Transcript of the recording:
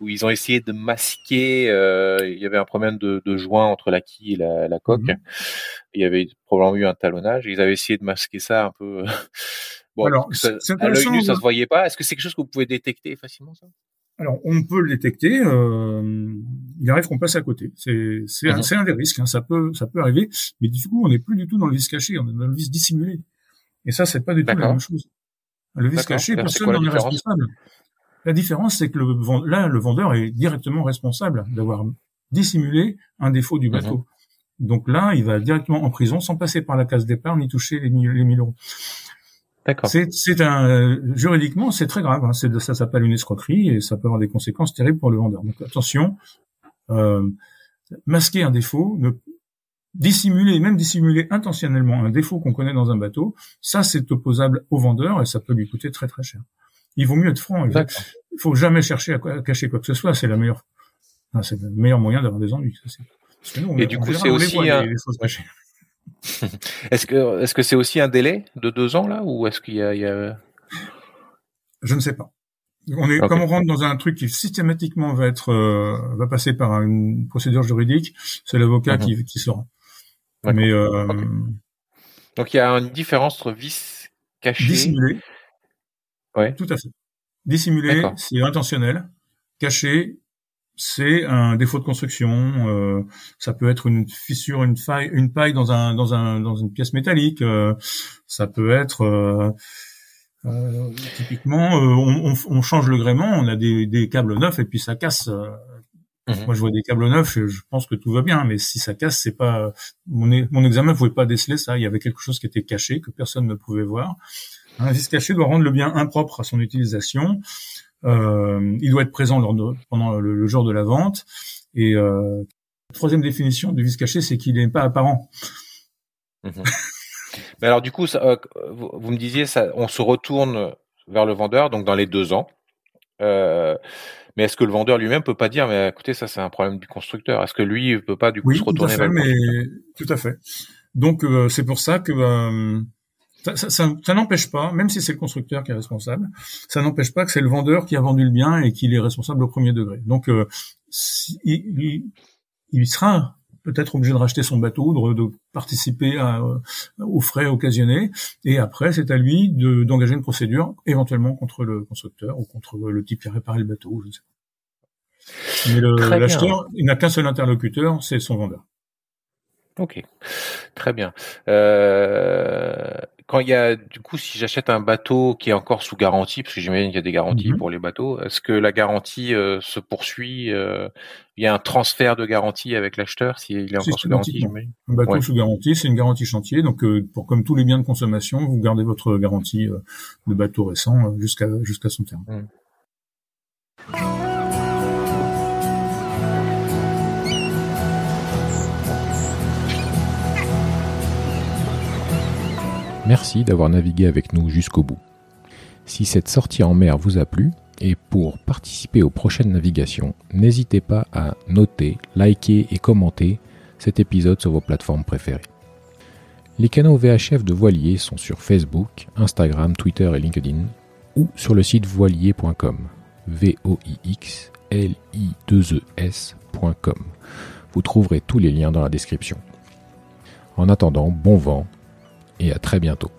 Où ils ont essayé de masquer. Euh, il y avait un problème de, de, joint entre la quille et la, la coque. Mhm. Il y avait probablement eu un talonnage. Ils avaient essayé de masquer ça un peu. bon, Alors, ça, à l'œil nu, ça se voyait pas. Est-ce que c'est quelque chose que vous pouvez détecter facilement ça? Alors, on peut le détecter. Euh, il arrive qu'on passe à côté. C'est c'est un, mhm. un, des risques. Hein. Ça peut ça peut arriver, mais du coup, on n'est plus du tout dans le vis caché. On est dans le vis dissimulé. Et ça, c'est pas du tout la même chose. Le vis caché, personne n'en est responsable. La différence, c'est que le, là, le vendeur est directement responsable d'avoir dissimulé un défaut du bateau. Mhm. Donc là, il va directement en prison sans passer par la case départ ni toucher les, les 1000 euros. D'accord. C'est un juridiquement, c'est très grave. Hein. ça s'appelle une escroquerie et ça peut avoir des conséquences terribles pour le vendeur. Donc attention, euh, masquer un défaut, ne, dissimuler, même dissimuler intentionnellement un défaut qu'on connaît dans un bateau, ça c'est opposable au vendeur et ça peut lui coûter très très cher il vaut mieux être franc. Il faut, faut jamais chercher à, cacher quoi que ce soit. C'est la meilleure, c'est le meilleur moyen d'avoir des ennuis. Et du coup, c'est aussi un... est-ce que est-ce que c'est aussi un délai de deux ans là ou est-ce qu'il y a, Je ne sais pas. On est comme on rentre dans un truc qui systématiquement va être euh, va passer par une procédure juridique, c'est l'avocat mhm. qui qui saura. Mais euh, donc il y a une différence entre vice caché Ouais. Tout à fait. Dissimulé, c'est intentionnel. Caché, c'est un défaut de construction. Euh, ça peut être une fissure, une faille, une paille dans un dans un dans une pièce métallique. Euh, ça peut être euh, euh typiquement, euh, on, on, change le gréement, on a des, des câbles neufs et puis ça casse. Mhm. Moi, je vois des câbles neufs, je, je, pense que tout va bien, mais si ça casse, c'est pas mon, mon examen ne pouvait pas déceler ça. Il y avait quelque chose qui était caché que personne ne pouvait voir. Un vis caché doit rendre le bien impropre à son utilisation. Euh, il doit être présent lors pendant le, jour de la vente. Et euh, troisième définition du vis caché, c'est qu'il n'est pas apparent. Mhm. Mais alors du coup, ça, euh, vous, me disiez, ça, on se retourne vers le vendeur, donc dans les deux ans. Euh, mais est-ce que le vendeur lui-même peut pas dire, mais écoutez, ça c'est un problème du constructeur. Est-ce que lui il peut pas du coup se retourner tout à fait, vers mais... Tout à fait. Donc euh, c'est pour ça que ça, ça, ça, n'empêche pas, même si c'est le constructeur qui est responsable, ça n'empêche pas que c'est le vendeur qui a vendu le bien et qu'il est responsable au premier degré. Donc, euh, il, il, sera peut-être obligé de racheter son bateau, de, de participer à, euh, aux frais occasionnés, et après, c'est à lui d'engager une procédure, éventuellement contre le constructeur ou contre le type qui a réparé le bateau, je ne sais pas. Mais l'acheteur, il n'a qu'un seul interlocuteur, c'est son vendeur. Ok, très bien. Euh, quand il y a, du coup, si j'achète un bateau qui est encore sous garantie, parce que j'imagine qu'il y a des garanties mhm. pour les bateaux, est-ce que la garantie euh, se poursuit euh, Il y a un transfert de garantie avec l'acheteur s'il est encore sous garantie Un bateau sous garantie, c'est une garantie chantier. Donc, euh, pour comme tous les biens de consommation, vous gardez votre garantie de bateau récent jusqu'à jusqu'à son terme. Mmh. Merci d'avoir navigué avec nous jusqu'au bout. Si cette sortie en mer vous a plu, et pour participer aux prochaines navigations, n'hésitez pas à noter, liker et commenter cet épisode sur vos plateformes préférées. Les canaux VHF de Voilier sont sur Facebook, Instagram, Twitter et LinkedIn ou sur le site voilier.com. v o i x l i 2 e. Vous trouverez tous les liens dans la description. En attendant, bon vent et à très bientôt.